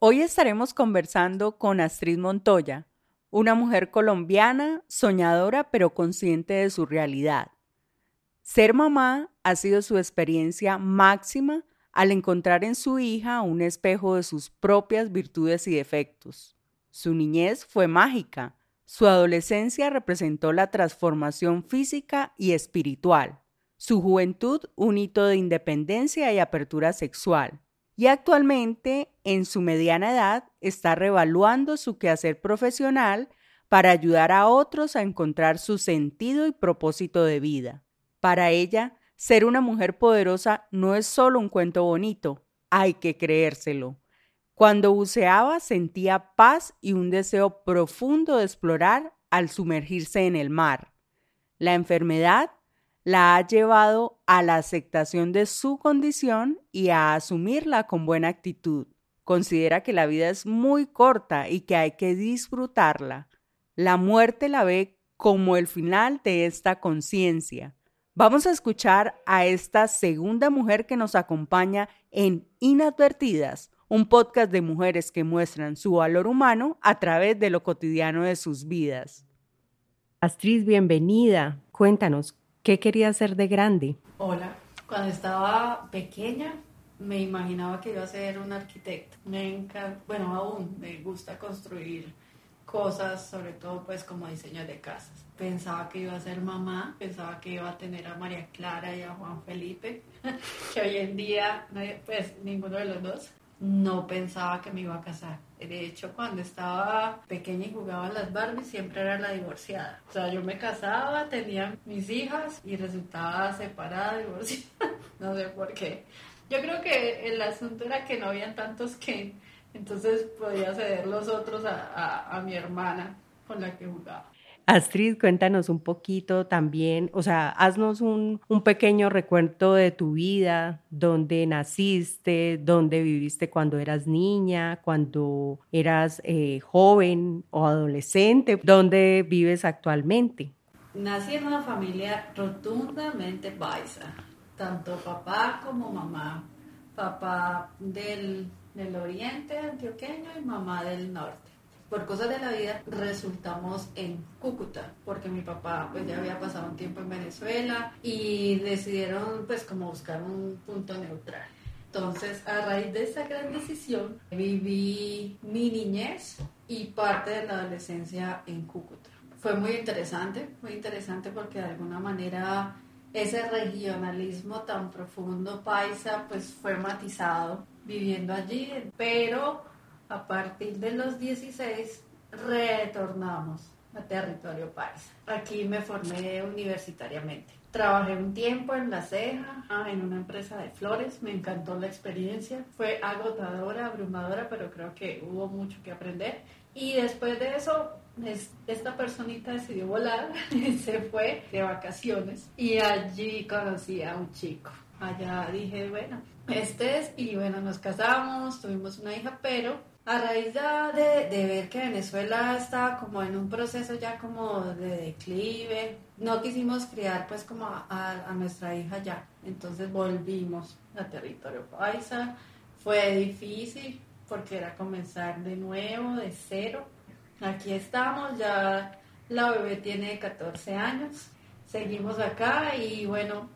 Hoy estaremos conversando con Astrid Montoya, una mujer colombiana, soñadora pero consciente de su realidad. Ser mamá ha sido su experiencia máxima al encontrar en su hija un espejo de sus propias virtudes y defectos. Su niñez fue mágica, su adolescencia representó la transformación física y espiritual, su juventud un hito de independencia y apertura sexual, y actualmente, en su mediana edad, está revaluando su quehacer profesional para ayudar a otros a encontrar su sentido y propósito de vida. Para ella, ser una mujer poderosa no es solo un cuento bonito, hay que creérselo. Cuando buceaba sentía paz y un deseo profundo de explorar al sumergirse en el mar. La enfermedad la ha llevado a la aceptación de su condición y a asumirla con buena actitud. Considera que la vida es muy corta y que hay que disfrutarla. La muerte la ve como el final de esta conciencia. Vamos a escuchar a esta segunda mujer que nos acompaña en Inadvertidas, un podcast de mujeres que muestran su valor humano a través de lo cotidiano de sus vidas. Astrid, bienvenida. Cuéntanos, ¿Qué quería ser de grande? Hola, cuando estaba pequeña me imaginaba que iba a ser un arquitecto. Me encanta, bueno, aún me gusta construir cosas, sobre todo pues como diseño de casas. Pensaba que iba a ser mamá, pensaba que iba a tener a María Clara y a Juan Felipe, que hoy en día pues ninguno de los dos no pensaba que me iba a casar. De hecho, cuando estaba pequeña y jugaba a las Barbies, siempre era la divorciada. O sea, yo me casaba, tenía mis hijas y resultaba separada, divorciada. no sé por qué. Yo creo que el asunto era que no habían tantos que entonces podía ceder los otros a, a mi hermana con la que jugaba. Astrid, cuéntanos un poquito también, o sea, haznos un, pequeño recuento de tu vida, dónde naciste, dónde viviste cuando eras niña, cuando eras eh, joven o adolescente, dónde vives actualmente. Nací en una familia rotundamente paisa, tanto papá como mamá. Papá del, del oriente antioqueño y mamá del norte por cosas de la vida resultamos en Cúcuta, porque mi papá pues ya había pasado un tiempo en Venezuela y decidieron pues como buscar un punto neutral. Entonces, a raíz de esa gran decisión, viví mi niñez y parte de la adolescencia en Cúcuta. Fue muy interesante, muy interesante porque de alguna manera ese regionalismo tan profundo paisa pues fue matizado viviendo allí, pero a partir de los 16 retornamos a territorio país. Aquí me formé universitariamente. Trabajé un tiempo en La Ceja, ah, en una empresa de flores. Me encantó la experiencia. Fue agotadora, abrumadora, pero creo que hubo mucho que aprender. Y después de eso, esta personita decidió volar, se fue de vacaciones y allí conocí a un chico. Allá dije, bueno, este es, y bueno, nos casamos, tuvimos una hija, pero a raíz ya de, ver que Venezuela estaba como en un proceso ya como de declive, no quisimos criar pues como a, nuestra hija ya, entonces volvimos a territorio paisa, fue difícil porque era comenzar de nuevo, de cero, aquí estamos, ya la bebé tiene 14 años, seguimos acá y bueno.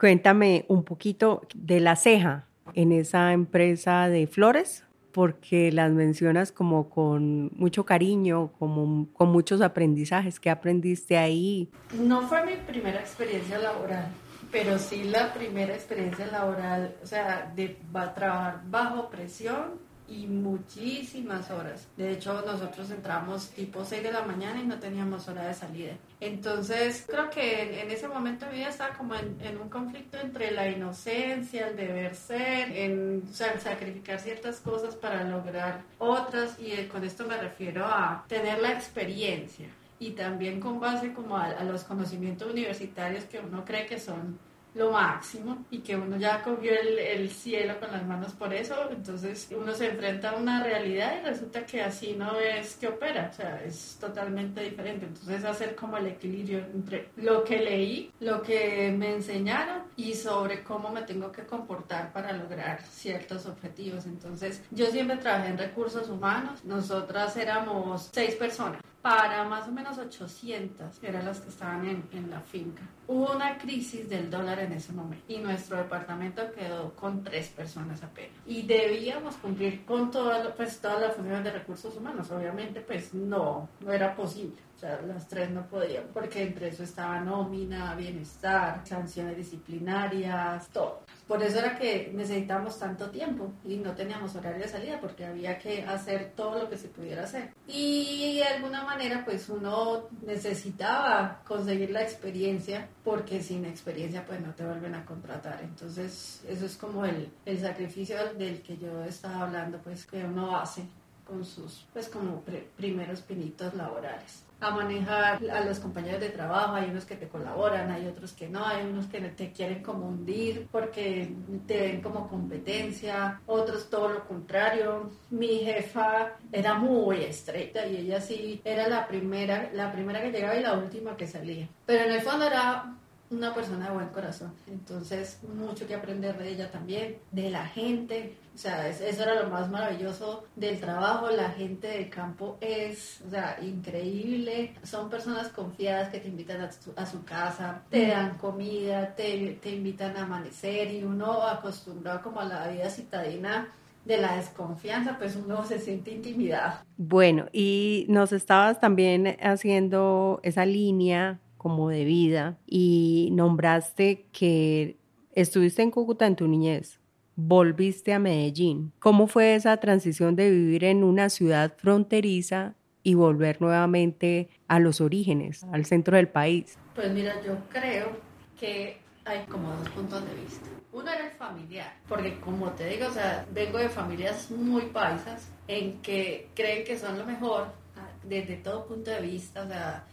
Cuéntame un poquito de la ceja en esa empresa de flores porque las mencionas como con mucho cariño, como con muchos aprendizajes. ¿Qué aprendiste ahí? No fue mi primera experiencia laboral, pero sí la primera experiencia laboral, o sea, de trabajar bajo presión y muchísimas horas. De hecho, nosotros entramos tipo 6 de la mañana y no teníamos hora de salida. Entonces, creo que en, ese momento mi vida estaba como en, un conflicto entre la inocencia, el deber ser, en sacrificar ciertas cosas para lograr otras y eh, con esto me refiero a tener la experiencia y también con base como a los conocimientos universitarios que uno cree que son lo máximo. Y que uno ya cogió el, el, cielo con las manos por eso, entonces uno se enfrenta a una realidad y resulta que así no es que opera, o sea, es totalmente diferente. Entonces hacer como el equilibrio entre lo que leí, lo que me enseñaron y sobre cómo me tengo que comportar para lograr ciertos objetivos. Entonces yo siempre trabajé en recursos humanos, nosotras éramos seis personas para más o menos 800 eran las que estaban en, en, la finca. Hubo una crisis del dólar en ese momento y nuestro departamento quedó con tres personas apenas. Y debíamos cumplir con todas pues, todas las funciones de recursos humanos. Obviamente, pues no, no era posible. Sea, las tres no podían, porque entre eso estaba nómina, bienestar, sanciones disciplinarias, todo. Por eso era que necesitábamos tanto tiempo y no teníamos horario de salida porque había que hacer todo lo que se pudiera hacer. Y de alguna manera pues uno necesitaba conseguir la experiencia porque sin experiencia pues no te vuelven a contratar. Entonces eso es como el, el sacrificio del que yo estaba hablando pues que uno hace con sus pues como primeros pinitos laborales a manejar a los compañeros de trabajo, hay unos que te colaboran, hay otros que no, hay unos que te quieren como hundir porque te ven como competencia, otros todo lo contrario. Mi jefa era muy estrecha y ella sí era la primera, la primera que llegaba y la última que salía. Pero en el fondo era una persona de buen corazón. Entonces, mucho que aprender de ella también, de la gente. O sea, eso era lo más maravilloso del trabajo. La gente del campo es, o sea, increíble. Son personas confiadas que te invitan a, su casa, te dan comida, te, te invitan a amanecer y uno acostumbrado como a la vida citadina de la desconfianza, pues uno se siente intimidado. Bueno, y nos estabas también haciendo esa línea como de vida y nombraste que estuviste en Cúcuta en tu niñez, volviste a Medellín. ¿Cómo fue esa transición de vivir en una ciudad fronteriza y volver nuevamente a los orígenes, al centro del país? Pues mira, yo creo que hay como dos puntos de vista. Uno era el familiar, porque como te digo, o sea, vengo de familias muy paisas en que creen que son lo mejor ah, desde todo punto de vista, o sea,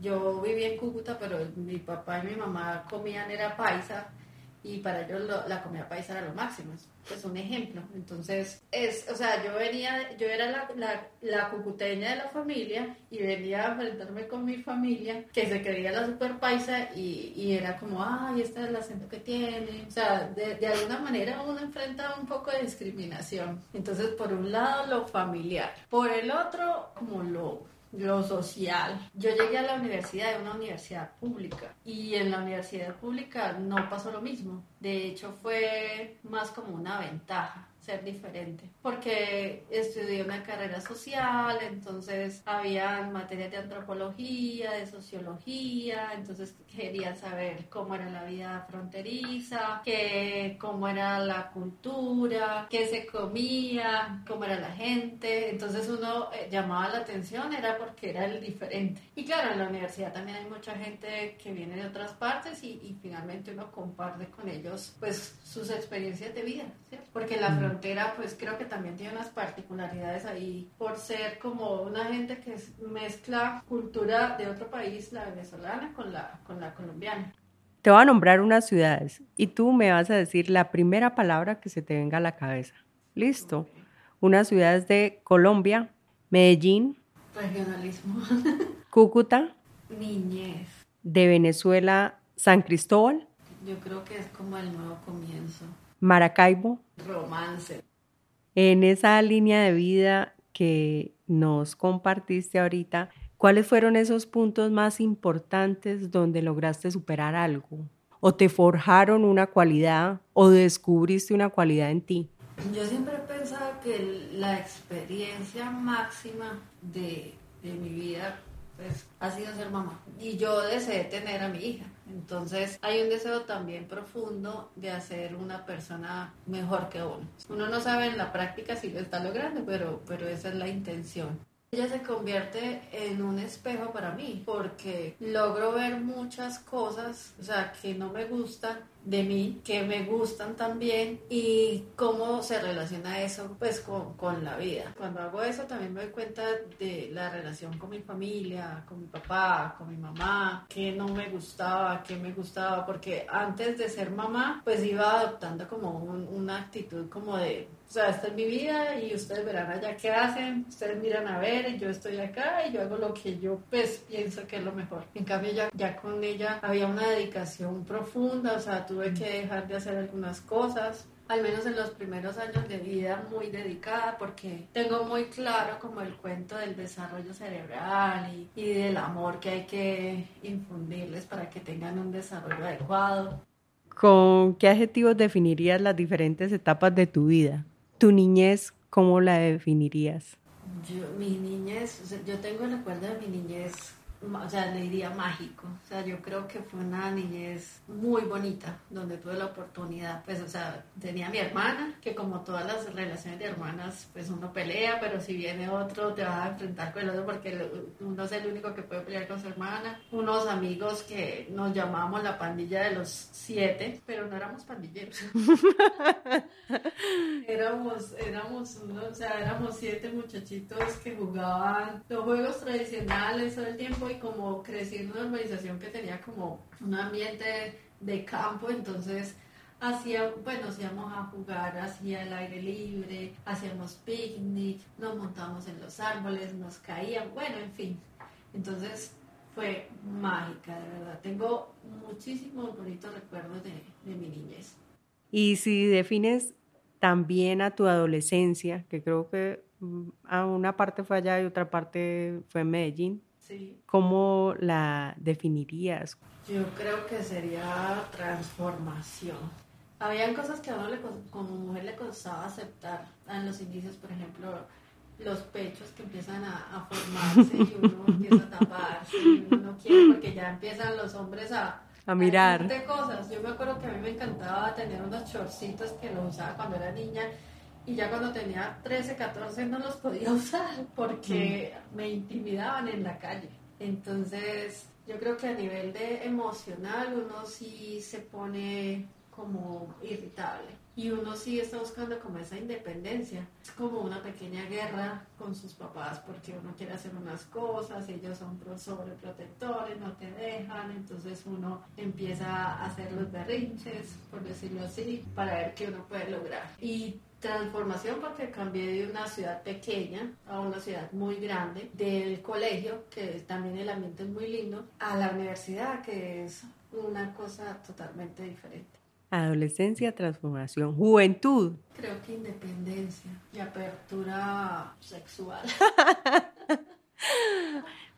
yo vivía en Cúcuta, pero mi papá y mi mamá comían era paisa y para ellos la comida paisa era lo máximo, es pues un ejemplo. Entonces, es, o sea, yo venía, yo era la, la, la, cucuteña de la familia y venía a enfrentarme con mi familia que se creía la super paisa y, y era como, ay, este es el acento que tiene. O sea, de, de alguna manera uno enfrenta un poco de discriminación. Entonces, por un lado, lo familiar. Por el otro, como lo lo social. Yo llegué a la universidad, de una universidad pública, y en la universidad pública no pasó lo mismo. De hecho, fue más como una ventaja ser diferente, porque estudié una carrera social, entonces había materias de antropología, de sociología, entonces quería saber cómo era la vida fronteriza, que, cómo era la cultura, qué se comía, cómo era la gente, entonces uno eh, llamaba la atención era porque era el diferente. Y claro, en la universidad también hay mucha gente que viene de otras partes y, y finalmente uno comparte con ellos pues sus experiencias de vida, ¿cierto? Porque la mm frontera pues creo que también tiene unas particularidades ahí por ser como una gente que mezcla cultura de otro país, la venezolana, con la, con la colombiana. Te voy a nombrar unas ciudades y tú me vas a decir la primera palabra que se te venga a la cabeza. ¿Listo? Unas ciudades de Colombia, Medellín. Regionalismo. Cúcuta. Niñez. De Venezuela, San Cristóbal. Yo creo que es como el nuevo comienzo. Maracaibo. Romance. En esa línea de vida que nos compartiste ahorita, ¿cuáles fueron esos puntos más importantes donde lograste superar algo? ¿O te forjaron una cualidad o descubriste una cualidad en ti? Yo siempre he pensado que la experiencia máxima de, de mi vida pues, ha sido ser mamá. Y yo deseé tener a mi hija. Entonces hay un deseo también profundo de hacer una persona mejor que uno. Uno no sabe en la práctica si lo está logrando, pero, pero esa es la intención. Ella se convierte en un espejo para mí porque logro ver muchas cosas, o sea, que no me gustan de mí que me gustan también y cómo se relaciona eso pues con, con, la vida. Cuando hago eso también me doy cuenta de la relación con mi familia, con mi papá, con mi mamá, que no me gustaba, que me gustaba, porque antes de ser mamá pues iba adoptando como una actitud como de, o sea, esta es mi vida y ustedes verán allá qué hacen, ustedes miran a ver y yo estoy acá y yo hago lo que yo pues pienso que es lo mejor. En cambio ya, ya con ella había una dedicación profunda, o sea, tuve que dejar de hacer algunas cosas, al menos en los primeros años de vida muy dedicada porque tengo muy claro como el cuento del desarrollo cerebral y, y, del amor que hay que infundirles para que tengan un desarrollo adecuado. ¿Con qué adjetivos definirías las diferentes etapas de tu vida? ¿Tu niñez cómo la definirías? Yo, mi niñez, yo tengo el recuerdo de mi niñez o sea, le diría mágico. O sea, yo creo que fue una niñez muy bonita, donde tuve la oportunidad, pues, o sea, tenía a mi hermana, que como todas las relaciones de hermanas, pues uno pelea, pero si viene otro, te vas a enfrentar con el otro porque uno es el único que puede pelear con su hermana. Unos amigos que nos llamábamos la pandilla de los siete, pero no éramos pandilleros. éramos, éramos, uno, o sea, éramos siete muchachitos que jugaban los juegos tradicionales todo el tiempo como crecí en una urbanización que tenía como un ambiente de campo, entonces hacía, bueno, nos íbamos a jugar hacia el aire libre, hacíamos picnic, nos montábamos en los árboles, nos caíamos, bueno, en fin. Entonces fue mágica, de verdad. Tengo muchísimos bonitos recuerdos de, de mi niñez. Y si defines también a tu adolescencia, que creo que mm, a una parte fue allá y otra parte fue en Medellín, ¿Cómo la definirías? Yo creo que sería transformación. Habían cosas que a uno le, como mujer le costaba aceptar en los inicios, por ejemplo, los pechos que empiezan a, formarse y uno empieza a taparse y uno no quiere porque ya empiezan los hombres a, a mirar. A cosas. Yo me acuerdo que a mí me encantaba tener unos chorcitos que los usaba cuando era niña y ya cuando tenía 13, 14 no los podía usar porque mm. me intimidaban en la calle. Entonces, yo creo que a nivel de emocional uno sí se pone como irritable y uno sí está buscando como esa independencia. Es como una pequeña guerra con sus papás porque uno quiere hacer unas cosas, ellos son sobreprotectores, no te dejan, entonces uno empieza a hacer los berrinches, por decirlo así, para ver qué uno puede lograr. Y transformación porque cambié de una ciudad pequeña a una ciudad muy grande, del colegio, que también el ambiente es muy lindo, a la universidad, que es una cosa totalmente diferente. Adolescencia, transformación, juventud. Creo que independencia y apertura sexual.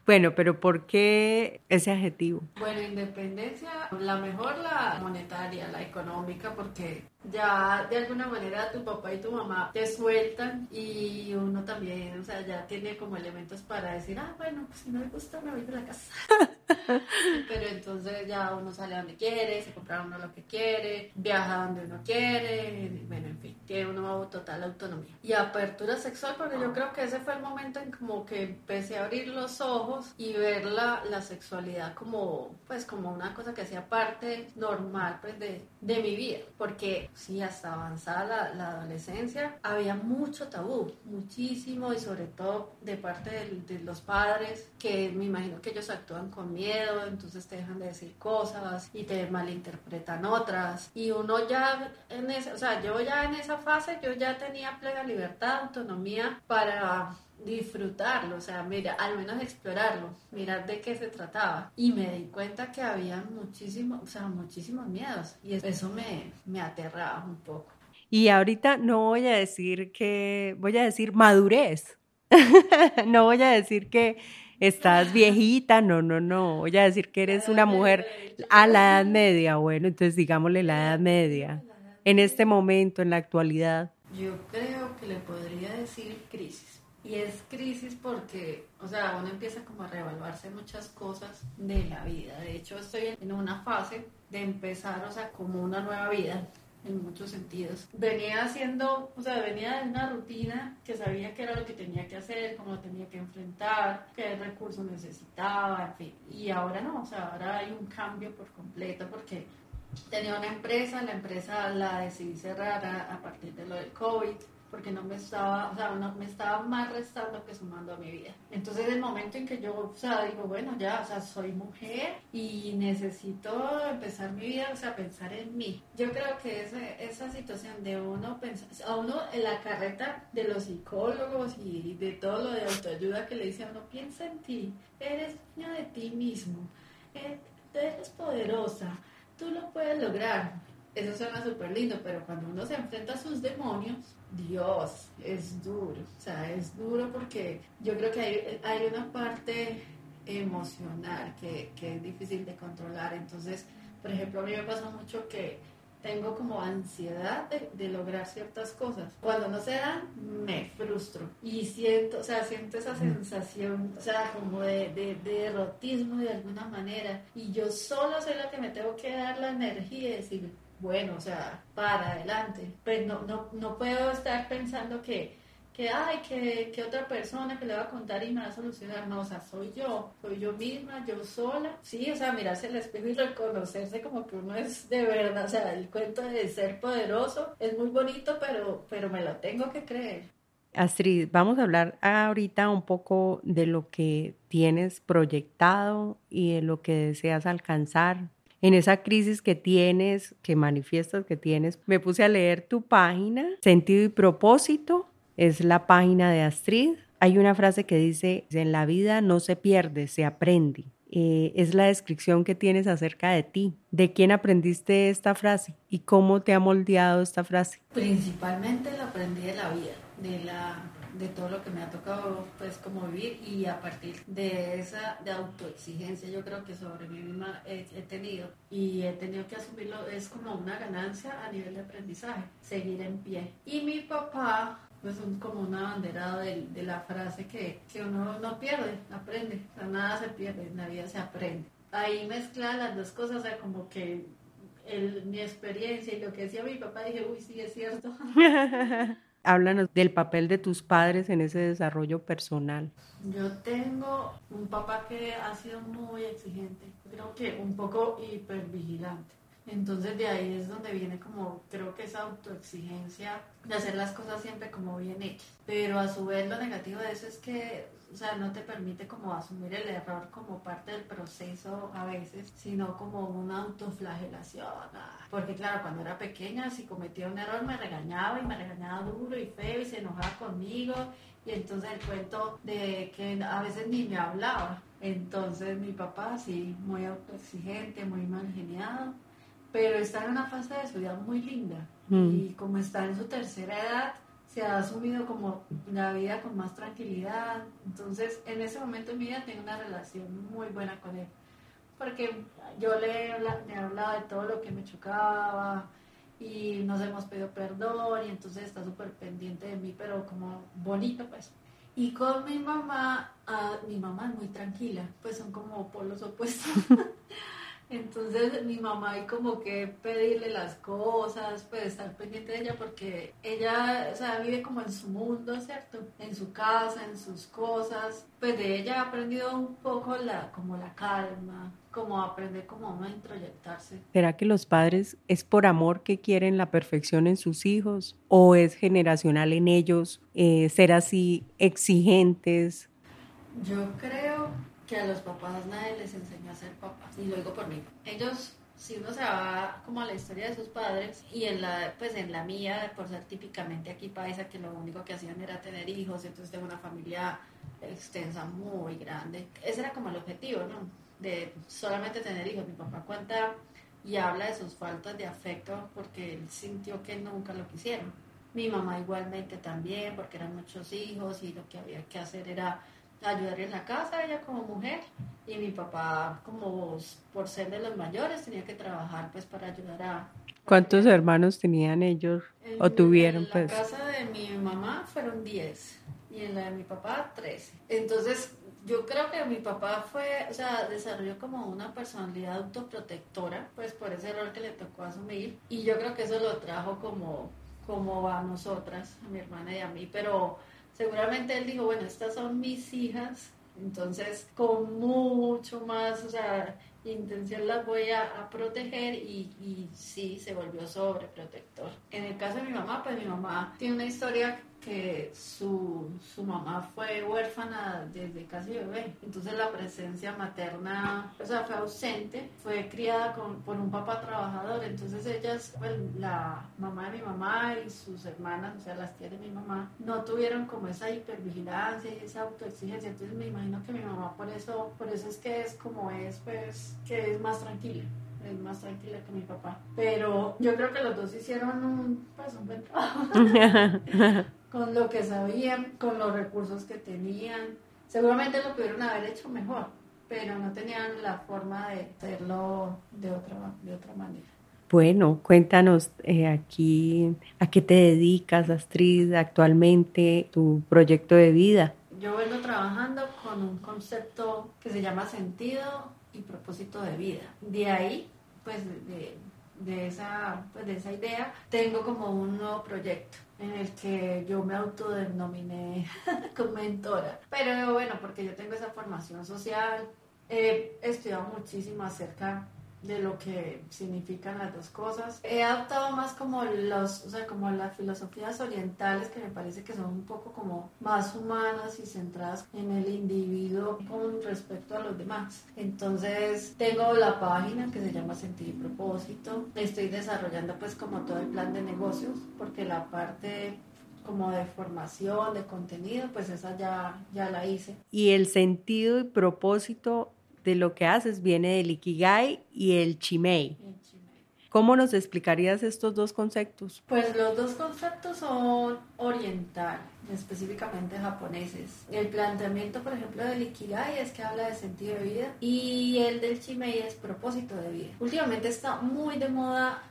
Bueno, pero ¿por qué ese adjetivo? Bueno, independencia, la mejor la monetaria, la económica, porque ya de alguna manera tu papá y tu mamá te sueltan y uno también, o sea, ya tiene como elementos para decir, ah, bueno, pues si no me gusta me voy de la casa. Pero entonces ya uno sale a donde quiere, se compra uno lo que quiere, viaja donde uno quiere, bueno, en fin, tiene uno total autonomía. Y apertura sexual, porque yo creo que ese fue el momento en como que empecé a abrir los ojos y ver la, la sexualidad como, pues como una cosa que hacía parte normal, pues de, de mi vida, porque sí, hasta avanzada la, adolescencia, había mucho tabú, muchísimo, y sobre todo de parte de, los padres, que me imagino que ellos actúan con miedo, entonces te dejan de decir cosas y te malinterpretan otras. Y uno ya en esa, o sea, yo ya en esa fase, yo ya tenía plena libertad, autonomía para disfrutarlo, o sea, mira, al menos explorarlo, mirar de qué se trataba. Y me di cuenta que había muchísimos, o sea, muchísimos miedos y eso me, me aterraba un poco. Y ahorita no voy a decir que, voy a decir madurez. no voy a decir que estás viejita, no, no, no. Voy a decir que eres una mujer a la edad media. Bueno, entonces digámosle la edad media. En este momento, en la actualidad. Yo creo que le podría decir crisis Y es crisis porque, o sea, uno empieza como a reevaluarse muchas cosas de la vida. De hecho, estoy en una fase de empezar, o sea, como una nueva vida en muchos sentidos. Venía haciendo, o sea, venía de una rutina que sabía que era lo que tenía que hacer, cómo lo tenía que enfrentar, qué recursos necesitaba, en fin. Y ahora no, o sea, ahora hay un cambio por completo porque tenía una empresa, la empresa la decidí cerrar a, a partir de lo del COVID porque no me estaba, o sea, no, me estaba más restando que sumando a mi vida. Entonces el momento en que yo, o sea, digo, bueno, ya, o sea, soy mujer y necesito empezar mi vida, o sea, pensar en mí. Yo creo que esa, esa situación de uno a uno en la carreta de los psicólogos y de todo lo de autoayuda que le dice a uno, piensa en ti, eres dueño de ti mismo, eh, eres poderosa, tú lo puedes lograr. Eso suena súper lindo, pero cuando uno se enfrenta a sus demonios, Dios, es duro. O sea, es duro porque yo creo que hay, hay una parte emocional que, que, es difícil de controlar. Entonces, por ejemplo, a mí me pasa mucho que tengo como ansiedad de, de, lograr ciertas cosas. Cuando no se dan, me frustro y siento, o sea, siento esa sensación, o sea, como de, de, de derrotismo de alguna manera. Y yo solo soy la que me tengo que dar la energía y decir, bueno, o sea, para adelante. Pues no, no, no puedo estar pensando que, que ay, que, que, otra persona que le va a contar y me va a solucionar. No, o sea, soy yo, soy yo misma, yo sola. Sí, o sea, mirarse al espejo y reconocerse como que uno es de verdad. O sea, el cuento de ser poderoso es muy bonito, pero, pero me lo tengo que creer. Astrid, vamos a hablar ahorita un poco de lo que tienes proyectado y de lo que deseas alcanzar en esa crisis que tienes, que manifiestas que tienes, me puse a leer tu página, Sentido y Propósito, es la página de Astrid. Hay una frase que dice, en la vida no se pierde, se aprende. Eh, es la descripción que tienes acerca de ti. ¿De quién aprendiste esta frase y cómo te ha moldeado esta frase? Principalmente la aprendí de la vida, de la de todo lo que me ha tocado pues como vivir y a partir de esa de autoexigencia yo creo que sobre mí misma he, tenido. Y he tenido que asumirlo es como una ganancia a nivel de aprendizaje seguir en pie. Y mi papá pues como una bandera de, de la frase que, que, uno no pierde aprende. O nada se pierde en la vida se aprende. Ahí mezclan las dos cosas o sea como que el, mi experiencia y lo que decía mi papá dije uy sí es cierto Háblanos del papel de tus padres en ese desarrollo personal. Yo tengo un papá que ha sido muy exigente, creo que un poco hipervigilante. Entonces de ahí es donde viene como, creo que esa autoexigencia de hacer las cosas siempre como bien hechas. Pero a su vez lo negativo de eso es que, o sea, no te permite como asumir el error como parte del proceso a veces, sino como una autoflagelación. Ah, porque claro, cuando era pequeña, si cometía un error me regañaba y me regañaba duro y feo y se enojaba conmigo. Y entonces el cuento de que a veces ni me hablaba. Entonces mi papá sí, muy autoexigente, muy mal geniado pero está en una fase de su vida muy linda mm. y como está en su tercera edad, se ha asumido como la vida con más tranquilidad. Entonces, en ese momento en mi vida tengo una relación muy buena con él, porque yo le, he hablado de todo lo que me chocaba y nos hemos pedido perdón y entonces está súper pendiente de mí, pero como bonito pues. Y con mi mamá, uh, mi mamá es muy tranquila, pues son como polos opuestos. Entonces mi mamá hay como que pedirle las cosas, pues estar pendiente de ella porque ella, o sea, vive como en su mundo, ¿cierto? En su casa, en sus cosas. Pues de ella ha aprendido un poco la, como la calma, como aprender como a introyectarse. ¿Será que los padres es por amor que quieren la perfección en sus hijos o es generacional en ellos eh, ser así exigentes? Yo creo que a los papás nadie les enseñó a ser papás, y lo digo por mí. Ellos, si uno se va como a la historia de sus padres, y en la, pues en la mía, por ser típicamente aquí paisa, que lo único que hacían era tener hijos, entonces tengo una familia extensa, muy grande. Ese era como el objetivo, ¿no? De solamente tener hijos. Mi papá cuenta y habla de sus faltas de afecto porque él sintió que nunca lo quisieron. Mi mamá igualmente también, porque eran muchos hijos y lo que había que hacer era ayudar en la casa, ella como mujer, y mi papá como por ser de los mayores tenía que trabajar pues para ayudar a... ¿Cuántos hermanos tenían ellos o tuvieron pues? En la casa de mi mamá fueron 10 y en la de mi papá 13. Entonces yo creo que mi papá fue, o sea, desarrolló como una personalidad autoprotectora, pues por ese error que le tocó asumir. Y yo creo que eso lo trajo como, como a nosotras, a mi hermana y a mí. Pero seguramente él dijo, bueno, estas son mis hijas, entonces con mucho más, o sea, intención las voy a, proteger y, y sí, se volvió sobreprotector. En el caso de mi mamá, pues mi mamá tiene una historia que su, su mamá fue huérfana desde casi bebé, entonces la presencia materna, o sea, fue ausente, fue criada con, por un papá trabajador, entonces ellas, pues, la mamá de mi mamá y sus hermanas, o sea, las tías de mi mamá, no tuvieron como esa hipervigilancia y esa autoexigencia, entonces me imagino que mi mamá por eso, por eso es que es como es, pues, que es más tranquila es más tranquila que mi papá. Pero yo creo que los dos hicieron un, pues, un buen trabajo. con lo que sabían, con los recursos que tenían. Seguramente lo pudieron haber hecho mejor, pero no tenían la forma de hacerlo de otra, de otra manera. Bueno, cuéntanos eh, aquí a qué te dedicas, Astrid, actualmente, tu proyecto de vida. Yo vengo trabajando con un concepto que se llama sentido y propósito de vida. De ahí, pues de, de esa, pues, de esa idea, tengo como un nuevo proyecto en el que yo me autodenominé como mentora. Pero bueno, porque yo tengo esa formación social, he estudiado muchísimo acerca de lo que significan las dos cosas. He adoptado más como los, o sea, como las filosofías orientales que me parece que son un poco como más humanas y centradas en el individuo con respecto a los demás. Entonces, tengo la página que se llama Sentido y Propósito. Estoy desarrollando pues como todo el plan de negocios porque la parte como de formación, de contenido, pues esa ya, ya la hice. Y el sentido y propósito de lo que haces viene del Ikigai y el Chimei. ¿Cómo nos explicarías estos dos conceptos? Pues los dos conceptos son oriental, específicamente japoneses. El planteamiento, por ejemplo, del Ikigai es que habla de sentido de vida y el del Chimei es propósito de vida. Últimamente está muy de moda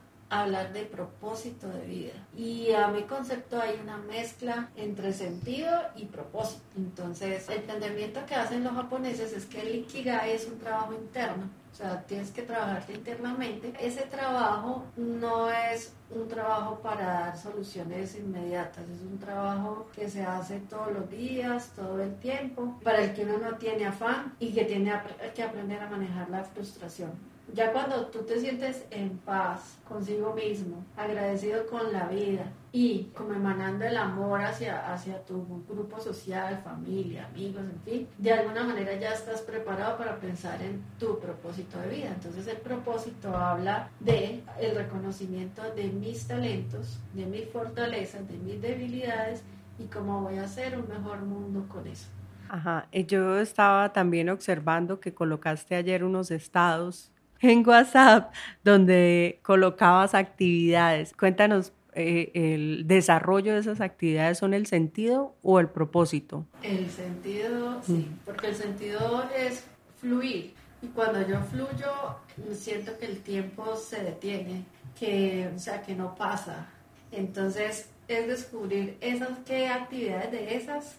hablar de propósito de vida. Y a mi concepto hay una mezcla entre sentido y propósito. Entonces, el entendimiento que hacen los japoneses es que el Ikigai es un trabajo interno. O sea, tienes que trabajarte internamente. Ese trabajo no es un trabajo para dar soluciones inmediatas, es un trabajo que se hace todos los días, todo el tiempo, para el que uno no tiene afán y que tiene que aprender a manejar la frustración. Ya cuando tú te sientes en paz consigo mismo, agradecido con la vida y como emanando el amor hacia, hacia tu grupo social, familia, amigos, en fin, de alguna manera ya estás preparado para pensar en tu propósito de vida. Entonces el propósito habla de el reconocimiento de mis talentos, de mis fortalezas, de mis debilidades y cómo voy a hacer un mejor mundo con eso. Ajá, yo estaba también observando que colocaste ayer unos estados en WhatsApp donde colocabas actividades. Cuéntanos, eh, ¿el desarrollo de esas actividades son el sentido o el propósito? El sentido, sí, mm. porque el sentido es fluir. Y cuando yo fluyo, siento que el tiempo se detiene, que, o sea, que no pasa. Entonces, es descubrir esas, qué actividades de esas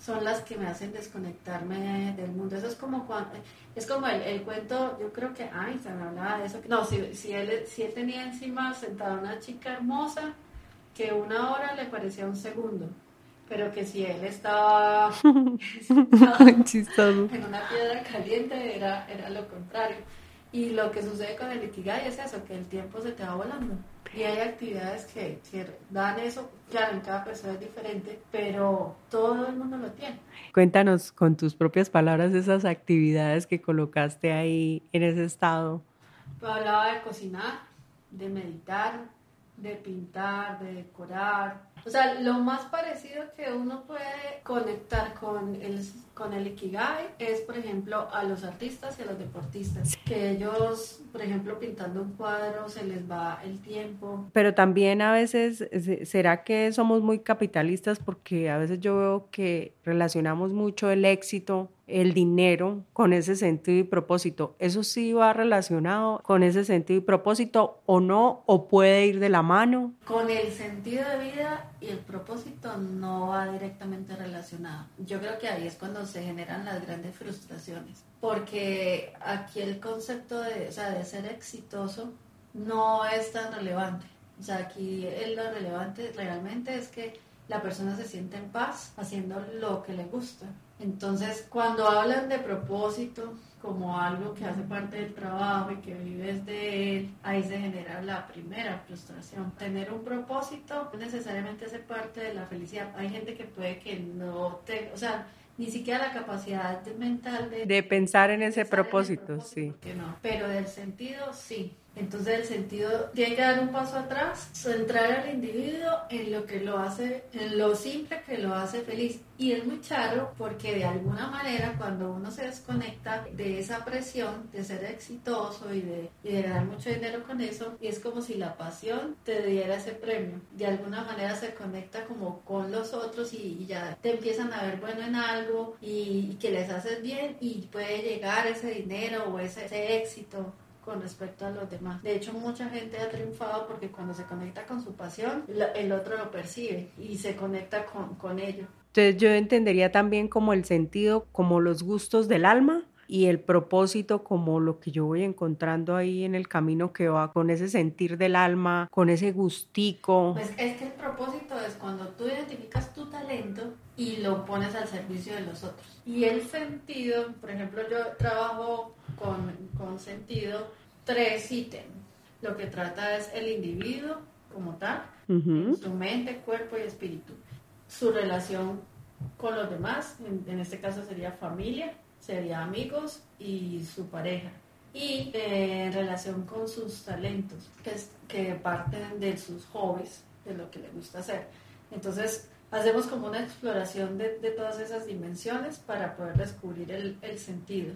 son las que me hacen desconectarme del mundo. Eso es como cuando, es como el, el cuento, yo creo que Einstein hablaba de eso. No, si, si, él, si él tenía encima sentada una chica hermosa, que una hora le parecía un segundo, pero que si él estaba, en una piedra caliente era, era lo contrario. Y lo que sucede con el Ikigai es eso, que el tiempo se te va volando. Y hay actividades que, dan eso, claro, en cada persona es diferente, pero todo el mundo lo tiene. Cuéntanos con tus propias palabras esas actividades que colocaste ahí en ese estado. Hablaba de cocinar, de meditar, de pintar, de decorar, O sea, lo más parecido que uno puede conectar con el, con el Ikigai es, por ejemplo, a los artistas y a los deportistas. Que ellos, por ejemplo, pintando un cuadro, se les va el tiempo. Pero también a veces, ¿será que somos muy capitalistas? Porque a veces yo veo que relacionamos mucho el éxito el dinero con ese sentido y propósito. ¿Eso sí va relacionado con ese sentido y propósito o no? ¿O puede ir de la mano? Con el sentido de vida y el propósito no va directamente relacionado. Yo creo que ahí es cuando se generan las grandes frustraciones. Porque aquí el concepto de, o sea, de ser exitoso no es tan relevante. O sea, aquí lo relevante realmente es que la persona se siente en paz haciendo lo que le gusta. Entonces, cuando hablan de propósito como algo que hace parte del trabajo y que vives de él, ahí se genera la primera frustración. Tener un propósito no necesariamente hace parte de la felicidad. Hay gente que puede que no te, o sea, ni siquiera la capacidad mental de, de pensar en ese propósito, sí. No, pero del sentido sí. Entonces el sentido tiene que dar un paso atrás, centrar al individuo en lo que lo hace, en lo simple que lo hace feliz. Y es muy charro porque de alguna manera cuando uno se desconecta de esa presión de ser exitoso y de, ganar mucho dinero con eso, es como si la pasión te diera ese premio. De alguna manera se conecta como con los otros y, ya te empiezan a ver bueno en algo y, que les haces bien y puede llegar ese dinero o ese éxito con respecto a los demás. De hecho, mucha gente ha triunfado porque cuando se conecta con su pasión, el otro lo percibe y se conecta con, con ello. Entonces yo entendería también como el sentido, como los gustos del alma y el propósito como lo que yo voy encontrando ahí en el camino que va con ese sentir del alma, con ese gustico. Pues es que el propósito es cuando tú identificas tu talento y lo pones al servicio de los otros. Y el sentido, por ejemplo, yo trabajo con, con sentido tres ítems. Lo que trata es el individuo como tal, su mente, cuerpo y espíritu. Su relación con los demás, en, este caso sería familia, sería amigos y su pareja. Y eh, en relación con sus talentos, que, que parten de sus hobbies, de lo que le gusta hacer. Entonces, hacemos como una exploración de, de todas esas dimensiones para poder descubrir el, el sentido.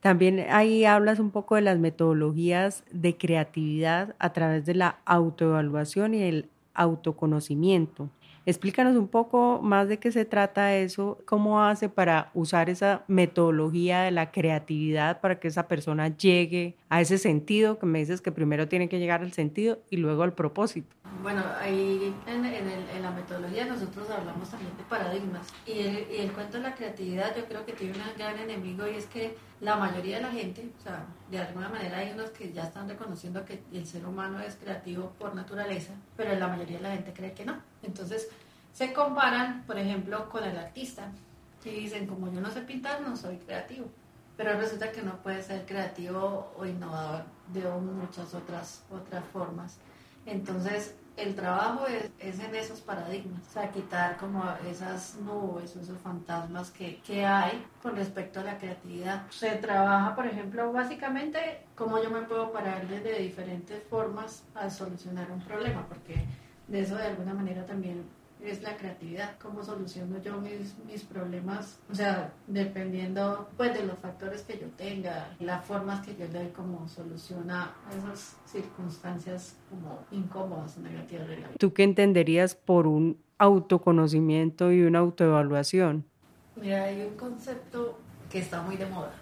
También ahí hablas un poco de las metodologías de creatividad a través de la autoevaluación y el autoconocimiento. Explícanos un poco más de qué se trata eso, cómo hace para usar esa metodología de la creatividad para que esa persona llegue a ese sentido, que me dices que primero tiene que llegar al sentido y luego al propósito. Bueno, ahí en, en, la metodología nosotros hablamos también de paradigmas y el, y el cuento de la creatividad yo creo que tiene un gran enemigo y es que la mayoría de la gente, o sea, de alguna manera hay unos que ya están reconociendo que el ser humano es creativo por naturaleza, pero la mayoría de la gente cree que no. Entonces, se comparan, por ejemplo, con el artista y dicen, como yo no sé pintar, no soy creativo. Pero resulta que no puede ser creativo o innovador de muchas otras, otras formas. Entonces, el trabajo es, es, en esos paradigmas, o sea, quitar como esas nubes, esos fantasmas que, que, hay con respecto a la creatividad. Se trabaja, por ejemplo, básicamente cómo yo me puedo parar desde diferentes formas a solucionar un problema, porque de eso de alguna manera también es la creatividad, cómo soluciono yo mis, mis problemas, o sea, dependiendo pues de los factores que yo tenga, las formas que yo le doy como solución a esas circunstancias como incómodas o negativas de la vida. ¿Tú qué entenderías por un autoconocimiento y una autoevaluación? Mira, hay un concepto que está muy de moda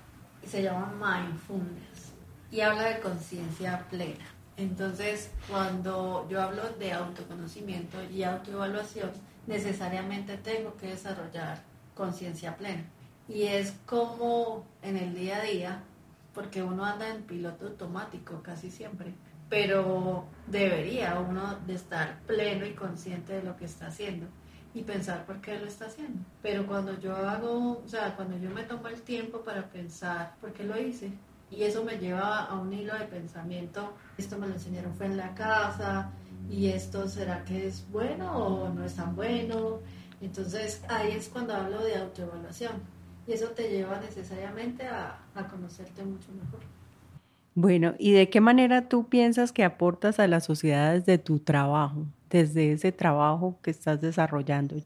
y se llama mindfulness y habla de conciencia plena. Entonces, cuando yo hablo de autoconocimiento y autoevaluación, necesariamente tengo que desarrollar conciencia plena. Y es como en el día a día, porque uno anda en piloto automático casi siempre, pero debería uno de estar pleno y consciente de lo que está haciendo y pensar por qué lo está haciendo. Pero cuando yo hago, o sea, cuando yo me tomo el tiempo para pensar por qué lo hice, y eso me lleva a un hilo de pensamiento, esto me lo enseñaron fue en la casa y esto será que es bueno o no es tan bueno. Entonces ahí es cuando hablo de autoevaluación y eso te lleva necesariamente a, a conocerte mucho mejor. Bueno, ¿y de qué manera tú piensas que aportas a las sociedades de tu trabajo? desde ese trabajo que estás desarrollando?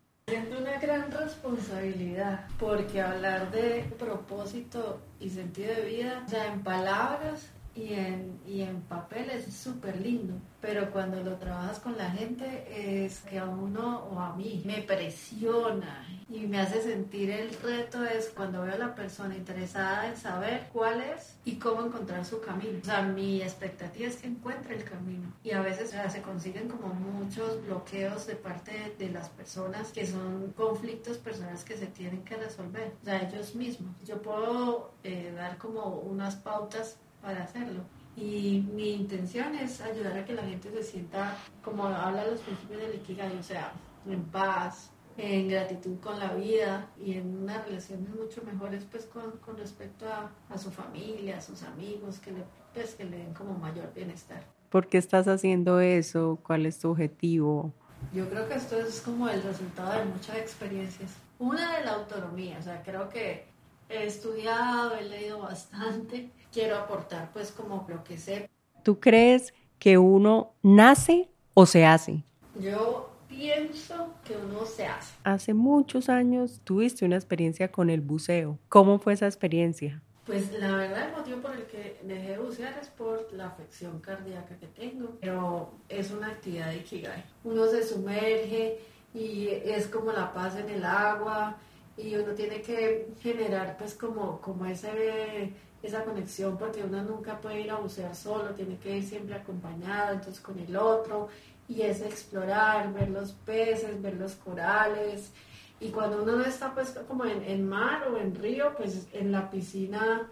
Responsabilidad, porque hablar de propósito y sentido de vida, ya en palabras y en, y en papel es súper lindo, pero cuando lo trabajas con la gente es que a uno o a mí me presiona y me hace sentir el reto es cuando veo a la persona interesada en saber cuál es y cómo encontrar su camino. O sea, mi expectativa es que encuentre el camino y a veces se consiguen como muchos bloqueos de parte de, las personas que son conflictos personales que se tienen que resolver, o sea, ellos mismos. Yo puedo eh, dar como unas pautas para hacerlo. Y mi intención es ayudar a que la gente se sienta, como habla los principios del Ikigai, o sea, en paz, en gratitud con la vida y en unas relaciones mucho mejores pues con, con respecto a, a, su familia, a sus amigos, que le, pues, que le den como mayor bienestar. ¿Por qué estás haciendo eso? ¿Cuál es tu objetivo? Yo creo que esto es como el resultado de muchas experiencias. Una de la autonomía, o sea, creo que he estudiado, he leído bastante quiero aportar pues como lo que sé. ¿Tú crees que uno nace o se hace? Yo pienso que uno se hace. Hace muchos años tuviste una experiencia con el buceo. ¿Cómo fue esa experiencia? Pues la verdad el motivo por el que dejé de bucear es por la afección cardíaca que tengo, pero es una actividad de Ikigai. Uno se sumerge y es como la paz en el agua y uno tiene que generar pues como, como ese esa conexión porque uno nunca puede ir a bucear solo, tiene que ir siempre acompañado, entonces con el otro, y es explorar, ver los peces, ver los corales, y cuando uno está pues como en, en mar o en río, pues en la piscina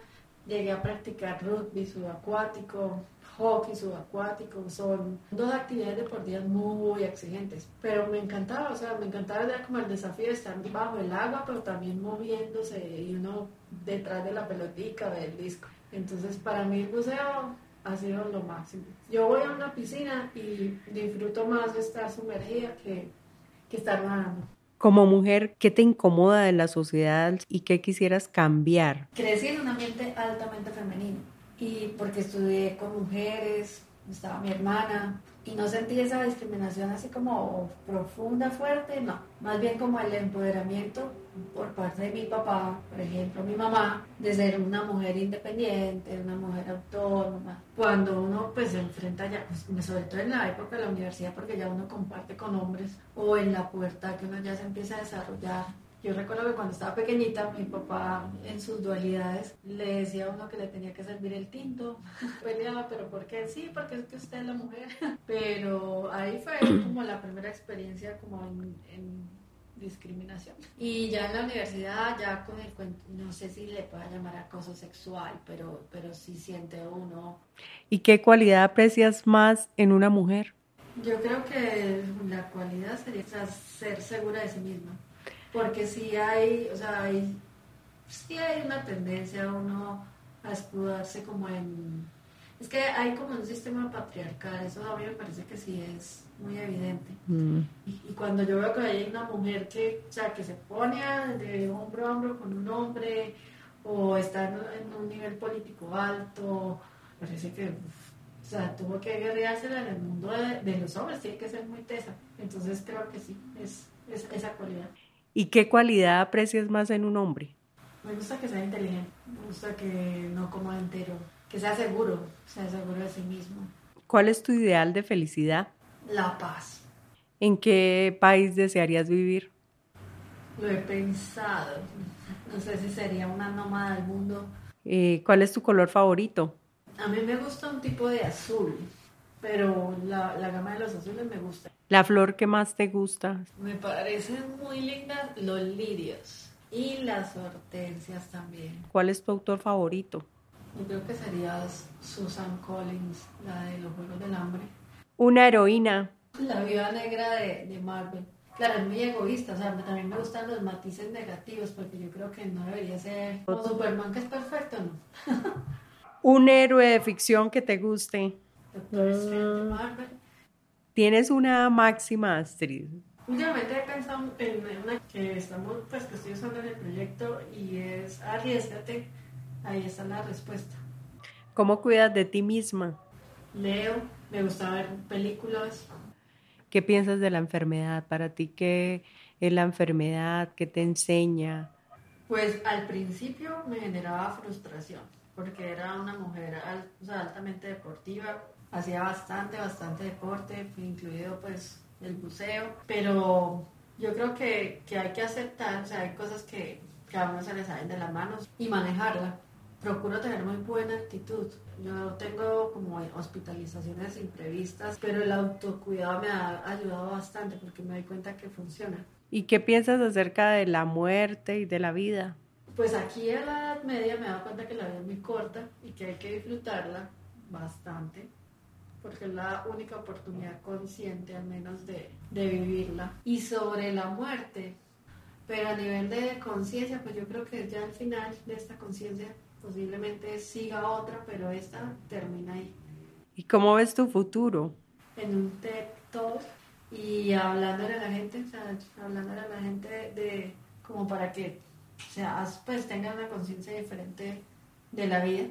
llegué a practicar rugby subacuático, hockey subacuático, son dos actividades deportivas muy exigentes, pero me encantaba, o sea, me encantaba como el desafío de estar bajo el agua, pero también moviéndose y uno detrás de la pelotica del disco. Entonces, para mí el buceo ha sido lo máximo. Yo voy a una piscina y disfruto más de estar sumergida que, que estar nadando. Como mujer, ¿qué te incomoda de la sociedad y qué quisieras cambiar? Crecí en un ambiente altamente femenino y porque estudié con mujeres, estaba mi hermana y no sentí esa discriminación así como profunda, fuerte, no, más bien como el empoderamiento por parte de mi papá, por ejemplo, mi mamá, de ser una mujer independiente, una mujer autónoma. Cuando uno pues se enfrenta ya, pues, sobre todo en la época de la universidad, porque ya uno comparte con hombres, o en la puerta que uno ya se empieza a desarrollar, yo recuerdo que cuando estaba pequeñita, mi papá en sus dualidades le decía a uno que le tenía que servir el tinto. Peleaba, pero ¿por qué? Sí, porque es que usted es la mujer. Pero ahí fue como la primera experiencia como en, discriminación. Y ya en la universidad, ya con el cuento, no sé si le pueda llamar acoso sexual, pero, pero sí siente uno. ¿Y qué cualidad aprecias más en una mujer? Yo creo que la cualidad sería ser segura de sí misma porque sí hay, o sea, hay, sí hay una tendencia a uno a escudarse como en... Es que hay como un sistema patriarcal, eso a mí me parece que sí es muy evidente. Mm. Y, cuando yo veo que hay una mujer que, o sea, que se pone de hombro a hombro con un hombre o está en, un nivel político alto, parece que, o sea, tuvo que guerrearse en el mundo de, los hombres, tiene que ser muy tesa. Entonces creo que sí, es, es esa cualidad. ¿Y qué cualidad aprecias más en un hombre? Me gusta que sea inteligente, me gusta que no coma entero, que sea seguro, sea seguro de sí mismo. ¿Cuál es tu ideal de felicidad? La paz. ¿En qué país desearías vivir? Lo he pensado. No sé si sería una nómada del mundo. Eh, ¿Cuál es tu color favorito? A mí me gusta un tipo de azul, pero la, la gama de los azules me gusta. ¿La flor que más te gusta? Me parecen muy lindas los lirios y las hortensias también. ¿Cuál es tu autor favorito? Yo creo que sería Susan Collins, la de los Juegos del Hambre. Una heroína. La viuda negra de, de Marvel. Claro, es muy egoísta, o sea, también me gustan los matices negativos, porque yo creo que no debería ser como Superman, que es perfecto, ¿no? Un héroe de ficción que te guste. Doctor Strange de Marvel. ¿Tienes una máxima, Astrid? Últimamente he pensado en una que estamos, pues que estoy usando en el proyecto y es arriesgate. Ahí está la respuesta. ¿Cómo cuidas de ti misma? Leo, me gusta ver películas. ¿Qué piensas de la enfermedad? Para ti, ¿qué es la enfermedad? ¿Qué te enseña? Pues al principio me generaba frustración, porque era una mujer altamente deportiva, hacía bastante, bastante deporte, incluido pues el buceo, pero yo creo que, que hay que aceptar, o sea, hay cosas que, que a uno se le salen de las manos y manejarla. Procuro tener muy buena actitud. Yo tengo como hospitalizaciones imprevistas, pero el autocuidado me ha ayudado bastante porque me doy cuenta que funciona. ¿Y qué piensas acerca de la muerte y de la vida? Pues aquí en la Edad Media me he dado cuenta que la vida es muy corta y que hay que disfrutarla bastante porque es la única oportunidad consciente al menos de, de vivirla. Y sobre la muerte, pero a nivel de conciencia, pues yo creo que ya al final de esta conciencia posiblemente siga otra, pero esta termina ahí. ¿Y cómo ves tu futuro? En un TED Talk y hablándole a la gente, o sea, hablándole a la gente de, como para que, o sea, pues tengan una conciencia diferente de la vida.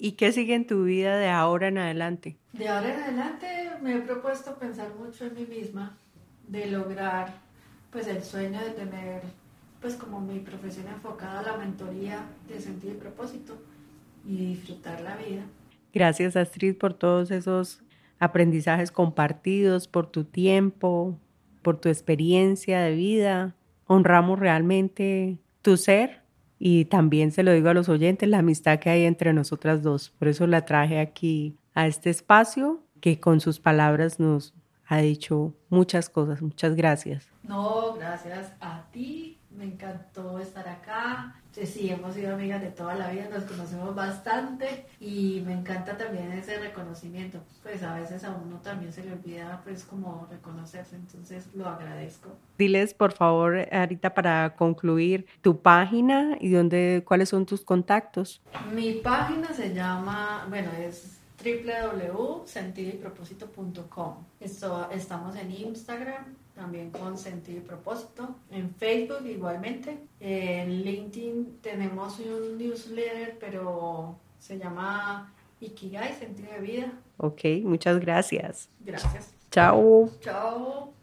¿Y qué sigue en tu vida de ahora en adelante? De ahora en adelante me he propuesto pensar mucho en mí misma, de lograr pues el sueño de tener pues como mi profesión enfocada a la mentoría de sentido y propósito y disfrutar la vida. Gracias Astrid por todos esos aprendizajes compartidos, por tu tiempo, por tu experiencia de vida. Honramos realmente tu ser y también se lo digo a los oyentes, la amistad que hay entre nosotras dos. Por eso la traje aquí a este espacio que con sus palabras nos ha dicho muchas cosas. Muchas gracias. No, gracias a ti me encantó estar acá. Sí, hemos sido amigas de toda la vida, nos conocemos bastante y me encanta también ese reconocimiento. Pues a veces a uno también se le olvida pues como reconocerse, entonces lo agradezco. Diles por favor ahorita para concluir tu página y dónde, cuáles son tus contactos. Mi página se llama, bueno, es www.sentidoypropósito.com. Estamos en Instagram, también con sentido y propósito. En Facebook igualmente. En LinkedIn tenemos un newsletter, pero se llama Ikigai, sentido de vida. Ok, muchas gracias. Gracias. Chao. Chao.